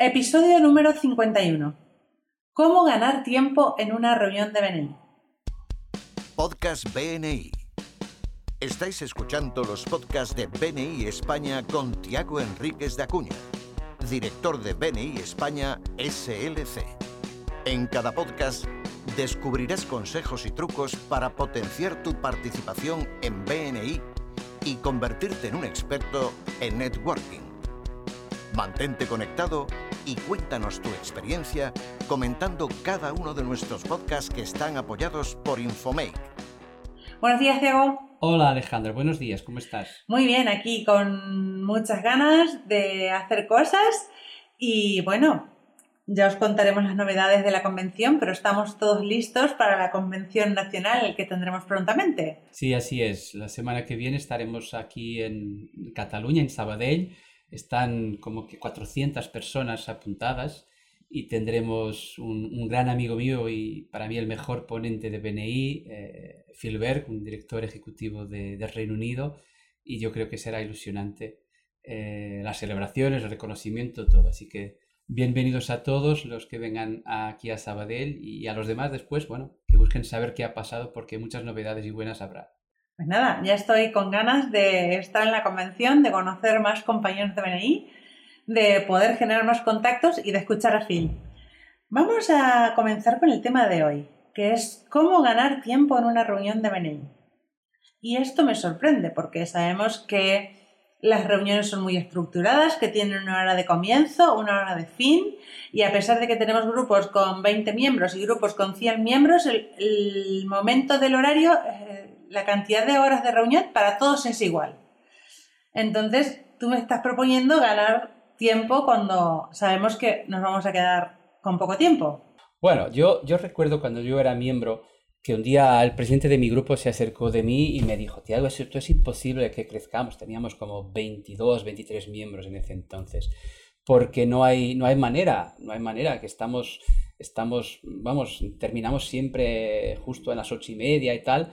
Episodio número 51. ¿Cómo ganar tiempo en una reunión de BNI? Podcast BNI. Estáis escuchando los podcasts de BNI España con Tiago Enríquez de Acuña, director de BNI España SLC. En cada podcast descubrirás consejos y trucos para potenciar tu participación en BNI y convertirte en un experto en networking. Mantente conectado y cuéntanos tu experiencia comentando cada uno de nuestros podcasts que están apoyados por Infomake. Buenos días, Diego. Hola Alejandro, buenos días, ¿cómo estás? Muy bien, aquí con muchas ganas de hacer cosas y bueno, ya os contaremos las novedades de la convención, pero estamos todos listos para la convención nacional que tendremos prontamente. Sí, así es. La semana que viene estaremos aquí en Cataluña, en Sabadell. Están como que 400 personas apuntadas y tendremos un, gran amigo mío y para mí el mejor ponente de BNI, eh, Phil Berg, un director ejecutivo de, Reino Unido, y yo creo que será ilusionante eh, las celebraciones, el reconocimiento, todo. Así que Bienvenidos a todos los que vengan aquí a Sabadell y a los demás después, bueno, que busquen saber qué ha pasado porque muchas novedades y buenas habrá. Pues nada, ya estoy con ganas de estar en la convención, de conocer más compañeros de BNI, de poder generar más contactos y de escuchar a Phil. Vamos a comenzar con el tema de hoy, que es cómo ganar tiempo en una reunión de BNI. Y esto me sorprende porque sabemos que las reuniones son muy estructuradas, que tienen una hora de comienzo, una hora de fin, y a pesar de que tenemos grupos con 20 miembros y grupos con 100 miembros, el, momento del horario, eh, la cantidad de horas de reunión para todos es igual. Entonces, tú me estás proponiendo ganar tiempo cuando sabemos que nos vamos a quedar con poco tiempo. Bueno, yo, yo recuerdo cuando yo era miembro, que un día el presidente de mi grupo se acercó de mí y me dijo, Tiago, esto es imposible que crezcamos. Teníamos como 22, 23 miembros en ese entonces, porque no hay, no hay manera, no hay manera, que estamos, estamos, vamos, terminamos siempre justo a las ocho y media y tal.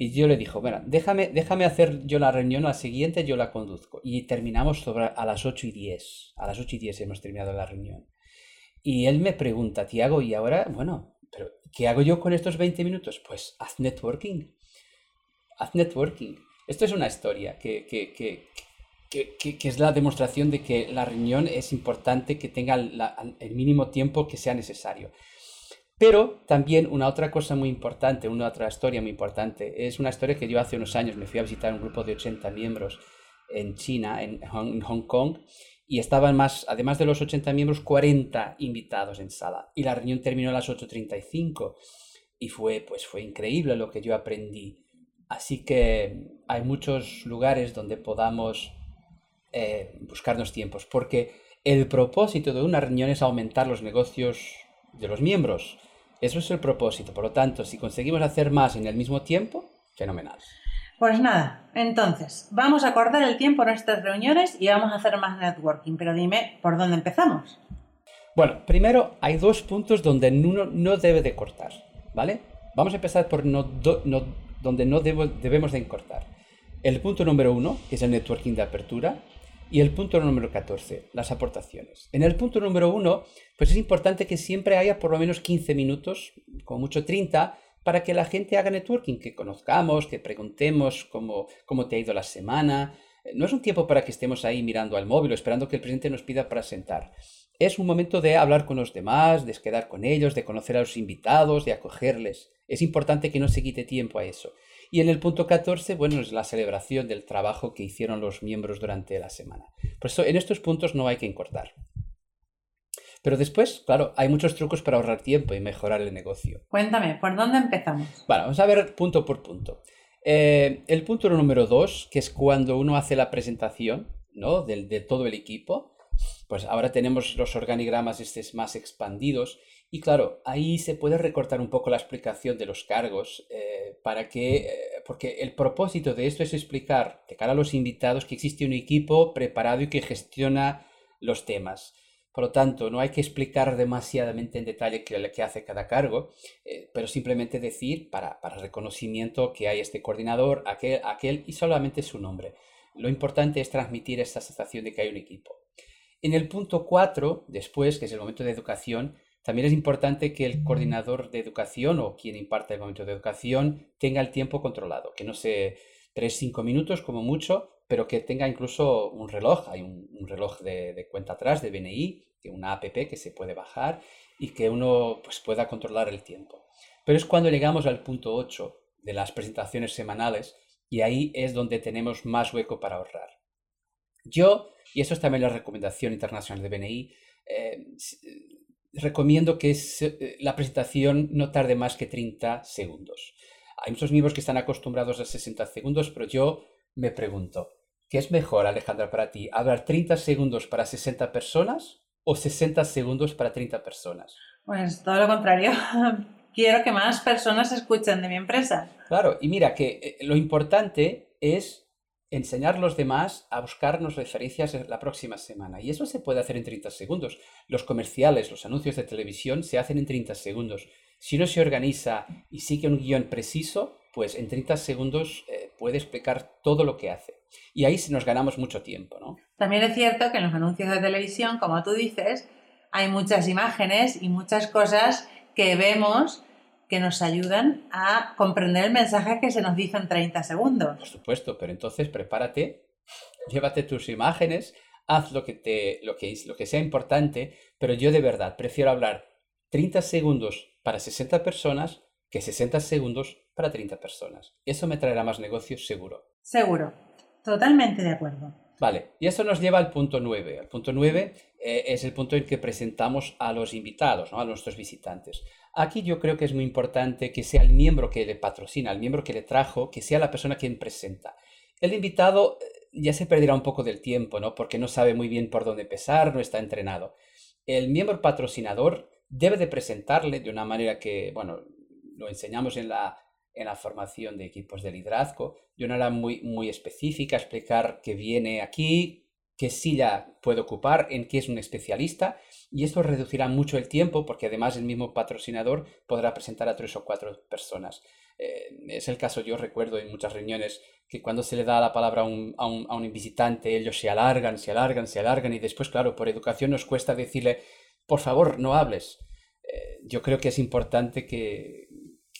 Y yo le dijo, bueno, déjame, déjame hacer yo la reunión, la siguiente yo la conduzco. Y terminamos sobre a las 8 y 10. A las 8 y 10 hemos terminado la reunión. Y él me pregunta, Tiago, ¿y ahora? Bueno, pero ¿qué hago yo con estos 20 minutos? Pues haz networking. Haz networking. Esto es una historia que, que, que, que es la demostración de que la reunión es importante que tenga el mínimo tiempo que sea necesario. Pero también una otra cosa muy importante, una otra historia muy importante, es una historia que yo hace unos años me fui a visitar un grupo de 80 miembros en China, en Hong Kong, y estaban más, además de los 80 miembros, 40 invitados en sala. Y la reunión terminó a las 8.35 y fue, pues, fue increíble lo que yo aprendí. Así que hay muchos lugares donde podamos eh, buscarnos tiempos, porque el propósito de una reunión es aumentar los negocios de los miembros. Eso es el propósito. Por lo tanto, si conseguimos hacer más en el mismo tiempo, fenomenal. Pues nada, entonces, vamos a acordar el tiempo en nuestras reuniones y vamos a hacer más networking, pero dime, ¿por dónde empezamos? Bueno, primero hay dos puntos donde uno no debe de cortar, ¿vale? Vamos a empezar por no, donde no debemos de cortar. El punto número uno, que es el networking de apertura, y el punto número 14, las aportaciones. En el punto número uno, pues es importante que siempre haya por lo menos 15 minutos, como mucho 30, para que la gente haga networking, que conozcamos, que preguntemos cómo, cómo te ha ido la semana. Eh, no es un tiempo para que estemos ahí mirando al móvil o esperando que el presidente nos pida para sentar. Es un momento de hablar con los demás, de quedar con ellos, de conocer a los invitados, de acogerles. Es importante que no se quite tiempo a eso. Y en el punto 14, bueno, es la celebración del trabajo que hicieron los miembros durante la semana. Por eso, en estos puntos no hay que encortar. Pero después, claro, hay muchos trucos para ahorrar tiempo y mejorar el negocio. Cuéntame, ¿por dónde empezamos? Bueno, vamos a ver punto por punto. Eh, el punto número dos, que es cuando uno hace la presentación ¿no? de, todo el equipo, pues ahora tenemos los organigramas estos más expandidos y claro, ahí se puede recortar un poco la explicación de los cargos eh, para que, eh, porque el propósito de esto es explicar de cara a los invitados que existe un equipo preparado y que gestiona los temas. Por lo tanto, no hay que explicar demasiadamente en detalle qué, hace cada cargo, eh, pero simplemente decir para, para, reconocimiento que hay este coordinador, aquel, aquel y solamente su nombre. Lo importante es transmitir esta sensación de que hay un equipo. En el punto 4, después, que es el momento de educación, también es importante que el coordinador de educación o quien imparte el momento de educación tenga el tiempo controlado, que no se 3-5 minutos como mucho, pero que tenga incluso un reloj, hay un, reloj de, cuenta atrás de BNI, una app que se puede bajar y que uno pues, pueda controlar el tiempo. Pero es cuando llegamos al punto 8 de las presentaciones semanales y ahí es donde tenemos más hueco para ahorrar. Yo, y eso es también la recomendación internacional de BNI, eh, recomiendo que eh, la presentación no tarde más que 30 segundos. Hay muchos miembros que están acostumbrados a 60 segundos, pero yo me pregunto, ¿qué es mejor, Alejandra, para ti? ¿Hablar 30 segundos para 60 personas o 60 segundos para 30 personas? Pues todo lo contrario. Quiero que más personas escuchen de mi empresa. Claro, y mira que eh, lo importante es enseñar a los demás a buscarnos referencias la próxima semana. Y eso se puede hacer en 30 segundos. Los comerciales, los anuncios de televisión se hacen en 30 segundos. Si uno se organiza y sigue un guion preciso, pues en 30 segundos eh, puede explicar todo lo que hace. Y ahí nos ganamos mucho tiempo, ¿no? También es cierto que en los anuncios de televisión, como tú dices, hay muchas imágenes y muchas cosas que vemos que nos ayudan a comprender el mensaje que se nos dice en 30 segundos. Por supuesto, pero entonces prepárate, llévate tus imágenes, haz lo que, te, lo que, lo que sea importante, pero yo de verdad prefiero hablar 30 segundos para 60 personas que 60 segundos para 30 personas. Eso me traerá más negocios seguro. Seguro, totalmente de acuerdo. Vale, y eso nos lleva al punto 9. El punto 9 eh, es el punto en que presentamos a los invitados, ¿no? a nuestros visitantes. Aquí yo creo que es muy importante que sea el miembro que le patrocina, el miembro que le trajo, que sea la persona quien presenta. El invitado eh, ya se perderá un poco del tiempo, ¿no? Porque no sabe muy bien por dónde empezar, no está entrenado. El miembro patrocinador debe de presentarle de una manera que, bueno, lo enseñamos en la, en la formación de equipos de liderazgo, de una manera muy, muy específica, explicar que viene aquí, qué silla puede ocupar, en qué es un especialista, y esto reducirá mucho el tiempo porque además el mismo patrocinador podrá presentar a tres o cuatro personas. Eh, es el caso, yo recuerdo en muchas reuniones que cuando se le da la palabra a un, a, un, a un, visitante, ellos se alargan, se alargan, se alargan y después, claro, por educación nos cuesta decirle, por favor, no hables. Eh, yo creo que es importante que,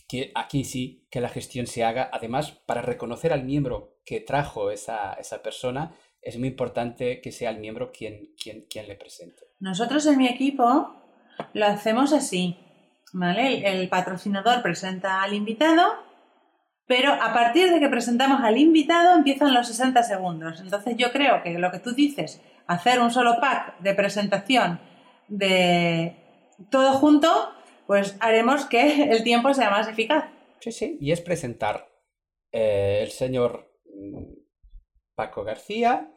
que aquí sí, que la gestión se haga, además, para reconocer al miembro que trajo esa, esa persona, es muy importante que sea el miembro quien, quien, quien le presente. Nosotros en mi equipo lo hacemos así, ¿vale? El, patrocinador presenta al invitado, pero a partir de que presentamos al invitado empiezan los 60 segundos. Entonces yo creo que lo que tú dices, hacer un solo pack de presentación de todo junto, pues haremos que el tiempo sea más eficaz. Sí, sí, y es presentar eh, el señor mm, Paco García,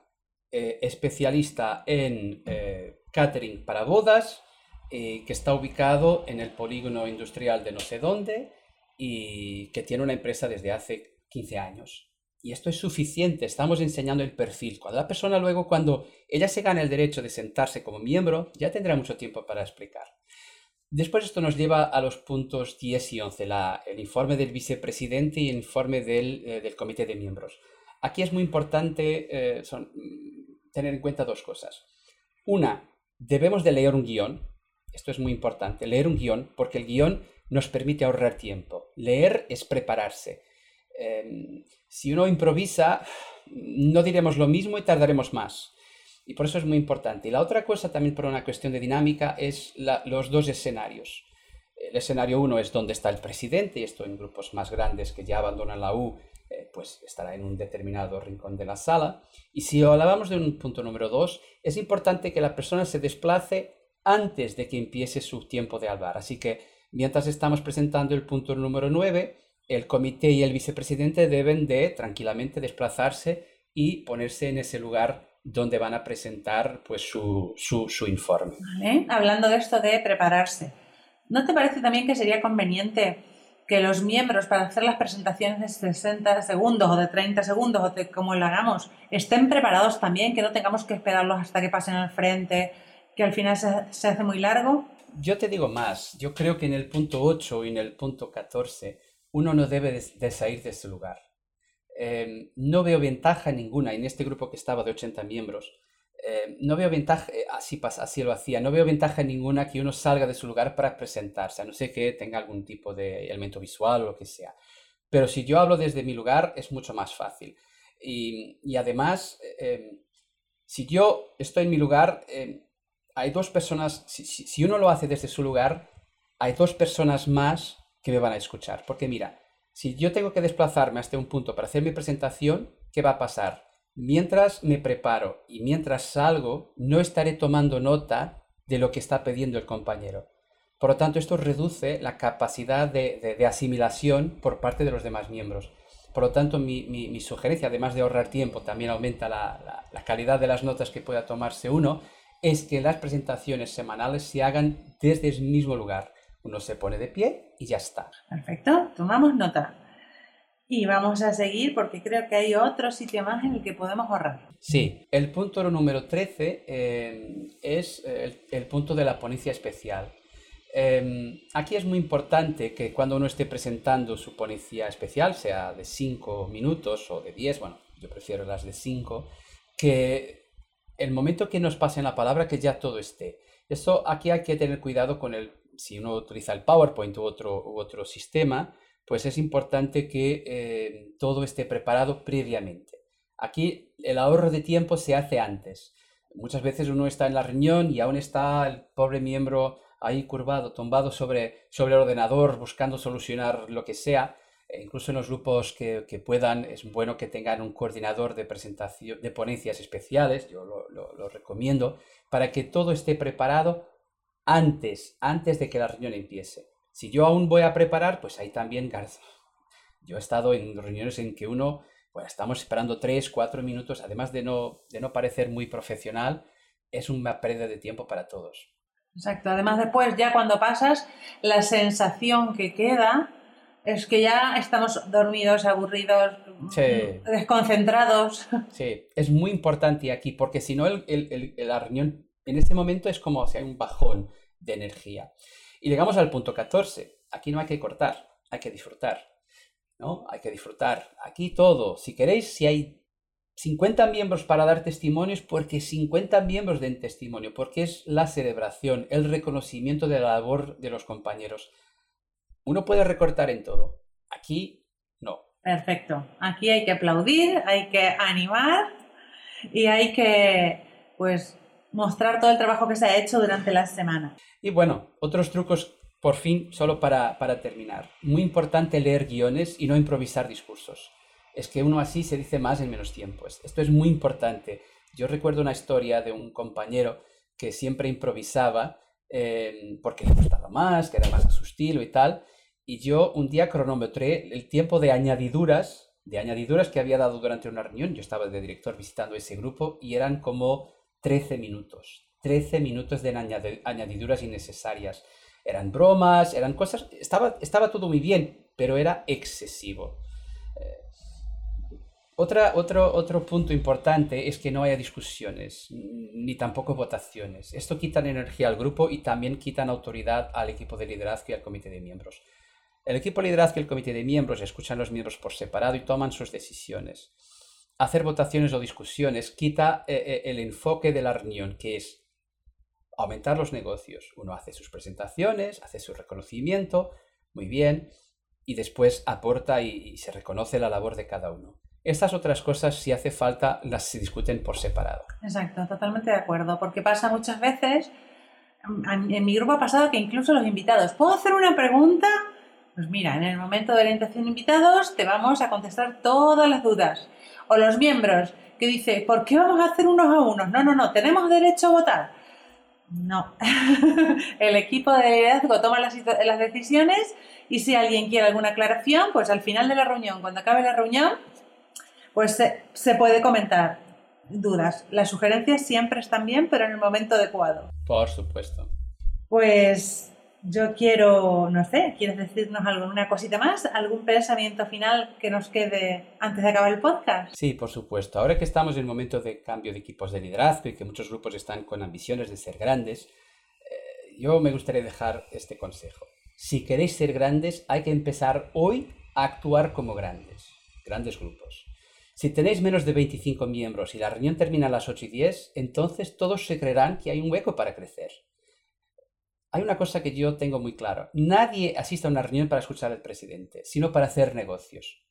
eh, especialista en eh, catering para bodas, que está ubicado en el polígono industrial de no sé dónde y que tiene una empresa desde hace 15 años. Y esto es suficiente, estamos enseñando el perfil. Cuando la persona luego, cuando ella se gane el derecho de sentarse como miembro, ya tendrá mucho tiempo para explicar. Después esto nos lleva a los puntos 10 y 11, el informe del vicepresidente y el informe del, eh, del comité de miembros. Aquí es muy importante eh, tener en cuenta dos cosas. Una, debemos de leer un guion. Esto es muy importante, leer un guion, porque el guion nos permite ahorrar tiempo. Leer es prepararse. Em, si uno improvisa, no diremos lo mismo y tardaremos más. Y por eso es muy importante. Y la otra cosa también por una cuestión de dinámica es los dos escenarios. El escenario uno es donde está el presidente, y esto en grupos más grandes que ya abandonan la U, eh, pues estará en un determinado rincón de la sala. Y si hablábamos de un punto número dos, es importante que la persona se desplace antes de que empiece su tiempo de hablar. Así que mientras estamos presentando el punto número 9, el comité y el vicepresidente deben de tranquilamente desplazarse y ponerse en ese lugar donde van a presentar pues, su, su, informe. Hablando de esto de prepararse, ¿no te parece también que sería conveniente que los miembros para hacer las presentaciones de 60 segundos o de 30 segundos o de como lo hagamos estén preparados también, que no tengamos que esperarlos hasta que pasen al frente, que al final se, se hace muy largo? Yo te digo más, yo creo que en el punto 8 y en el punto 14 uno no debe de, salir de ese lugar. Em, no veo ventaja ninguna en este grupo que estaba de 80 miembros. eh, no veo ventaja, eh, así, así lo hacía, no veo ventaja ninguna que uno salga de su lugar para presentarse, a no ser que tenga algún tipo de elemento visual o lo que sea. Pero si yo hablo desde mi lugar es mucho más fácil. Y, y además, em, si yo estoy en mi lugar, em, hay dos personas, si, si, uno lo hace desde su lugar, hay dos personas más que me van a escuchar. Porque mira, si yo tengo que desplazarme hasta un punto para hacer mi presentación, ¿qué va a pasar? Mientras me preparo y mientras salgo, no estaré tomando nota de lo que está pidiendo el compañero. Por lo tanto, esto reduce la capacidad de, asimilación por parte de los demás miembros. Por lo tanto, mi, sugerencia, además de ahorrar tiempo, también aumenta la, la calidad de las notas que pueda tomarse uno, es que las presentaciones semanales se hagan desde el mismo lugar. Uno se pone de pie y ya está. Perfecto, tomamos nota. Y vamos a seguir porque creo que hay otro sitio más en el que podemos ahorrar. Sí, el punto número 13 eh, es el, punto de la ponencia especial. Em, aquí es muy importante que cuando uno esté presentando su ponencia especial, sea de 5 minutos o de 10, bueno, yo prefiero las de 5, que el momento que nos pasen la palabra, que ya todo esté. Esto aquí hay que tener cuidado con el, si uno utiliza el PowerPoint u otro, u otro sistema, pues es importante que eh, todo esté preparado previamente. Aquí el ahorro de tiempo se hace antes. Muchas veces uno está en la reunión y aún está el pobre miembro ahí curvado, tumbado sobre, sobre el ordenador, buscando solucionar lo que sea. E incluso en los grupos que, puedan, es bueno que tengan un coordinador de presentación, de ponencias especiales, yo lo, lo recomiendo, para que todo esté preparado antes, antes de que la reunión empiece. Si yo aún voy a preparar, pues ahí también Garza. Yo he estado en reuniones en que uno, bueno, estamos esperando tres, cuatro minutos, además de no, de no parecer muy profesional, es una pérdida de tiempo para todos. Exacto. Además, después, ya cuando pasas, la sensación que queda es que ya estamos dormidos, aburridos, desconcentrados. Sí, es muy importante aquí, porque si no, el, la reunión en este momento es como si hay un bajón de energía. Y llegamos al punto 14. Aquí no hay que cortar, hay que disfrutar. ¿no? Hay que disfrutar. Aquí todo. Si queréis, si hay 50 miembros para dar testimonios, porque 50 miembros den testimonio, porque es la celebración, el reconocimiento de la labor de los compañeros. Uno puede recortar en todo. Aquí no. Perfecto. Aquí hay que aplaudir, hay que animar y hay que, pues, mostrar todo el trabajo que se ha hecho durante la semana. Y bueno, otros trucos, por fin, solo para, terminar. Muy importante leer guiones y no improvisar discursos. Es que uno así se dice más en menos tiempo. Esto es muy importante. Yo recuerdo una historia de un compañero que siempre improvisaba eh, porque le gustaba más, que era más a su estilo y tal. Y yo un día cronometré el tiempo de añadiduras, de añadiduras que había dado durante una reunión. Yo estaba de director visitando ese grupo y eran como 13 minutos. 13 minutos de añadiduras innecesarias. Eran bromas, eran cosas... Estaba, estaba todo muy bien, pero era excesivo. Eh, otra, otro, otro punto importante es que no haya discusiones, ni tampoco votaciones. Esto quita energía al grupo y también quitan autoridad al equipo de liderazgo y al comité de miembros. El equipo de liderazgo y el comité de miembros escuchan a los miembros por separado y toman sus decisiones hacer votaciones o discusiones quita eh, eh, el enfoque de la reunión, que es aumentar los negocios. Uno hace sus presentaciones, hace su reconocimiento, muy bien, y después aporta y, se reconoce la labor de cada uno. Estas otras cosas, si hace falta, las se discuten por separado. Exacto, totalmente de acuerdo, porque pasa muchas veces, en mi grupo ha pasado que incluso los invitados, ¿puedo hacer una pregunta? Pues mira, en el momento de de invitados te vamos a contestar todas las dudas o los miembros que dice, ¿por qué vamos a hacer unos a unos? No, no, no, tenemos derecho a votar. No, el equipo de liderazgo toma las, las, decisiones y si alguien quiere alguna aclaración, pues al final de la reunión, cuando acabe la reunión, pues se, se puede comentar dudas. Las sugerencias siempre están bien, pero en el momento adecuado. Por supuesto. Pues yo quiero, no sé, ¿quieres decirnos alguna cosita más? ¿Algún pensamiento final que nos quede antes de acabar el podcast? Sí, por supuesto. Ahora que estamos en el momento de cambio de equipos de liderazgo y que muchos grupos están con ambiciones de ser grandes, eh, yo me gustaría dejar este consejo. Si queréis ser grandes, hay que empezar hoy a actuar como grandes, grandes grupos. Si tenéis menos de 25 miembros y la reunión termina a las 8 y 10, entonces todos se creerán que hay un hueco para crecer. Hay una cosa que yo tengo muy claro. Nadie asiste a una reunión para escuchar al presidente, sino para hacer negocios.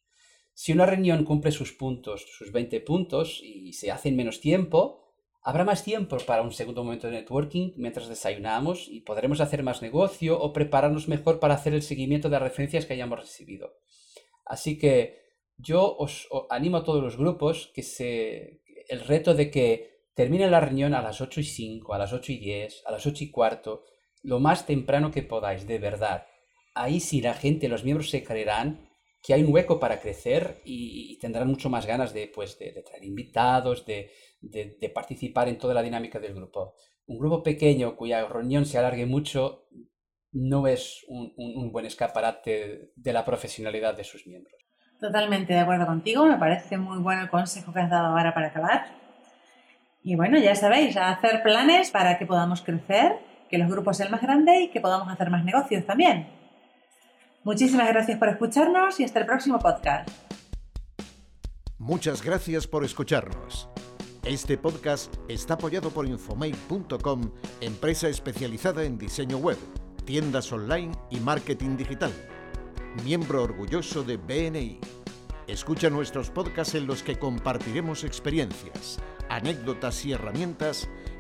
Si una reunión cumple sus puntos, sus 20 puntos, y se hace en menos tiempo, habrá más tiempo para un segundo momento de networking mientras desayunamos y podremos hacer más negocio o prepararnos mejor para hacer el seguimiento de las referencias que hayamos recibido. Así que yo os, animo a todos los grupos que se, el reto de que termine la reunión a las 8 y 5, a las 8 y 10, a las 8 y cuarto, lo más temprano que podáis, de verdad. Ahí sí la gente, los miembros se creerán que hay un hueco para crecer y, tendrán mucho más ganas de, pues, de, traer invitados, de, de, participar en toda la dinámica del grupo. Un grupo pequeño cuya reunión se alargue mucho no es un, buen escaparate de la profesionalidad de sus miembros. Totalmente de acuerdo contigo, me parece muy bueno el consejo que has dado ahora para acabar. Y bueno, ya sabéis, hacer planes para que podamos crecer, que los grupos sean más grandes y que podamos hacer más negocios también. Muchísimas gracias por escucharnos y hasta el próximo podcast. Muchas gracias por escucharnos. Este podcast está apoyado por Infomail.com, empresa especializada en diseño web, tiendas online y marketing digital miembro orgulloso de BNI. Escucha nuestros podcasts en los que compartiremos experiencias, anécdotas y herramientas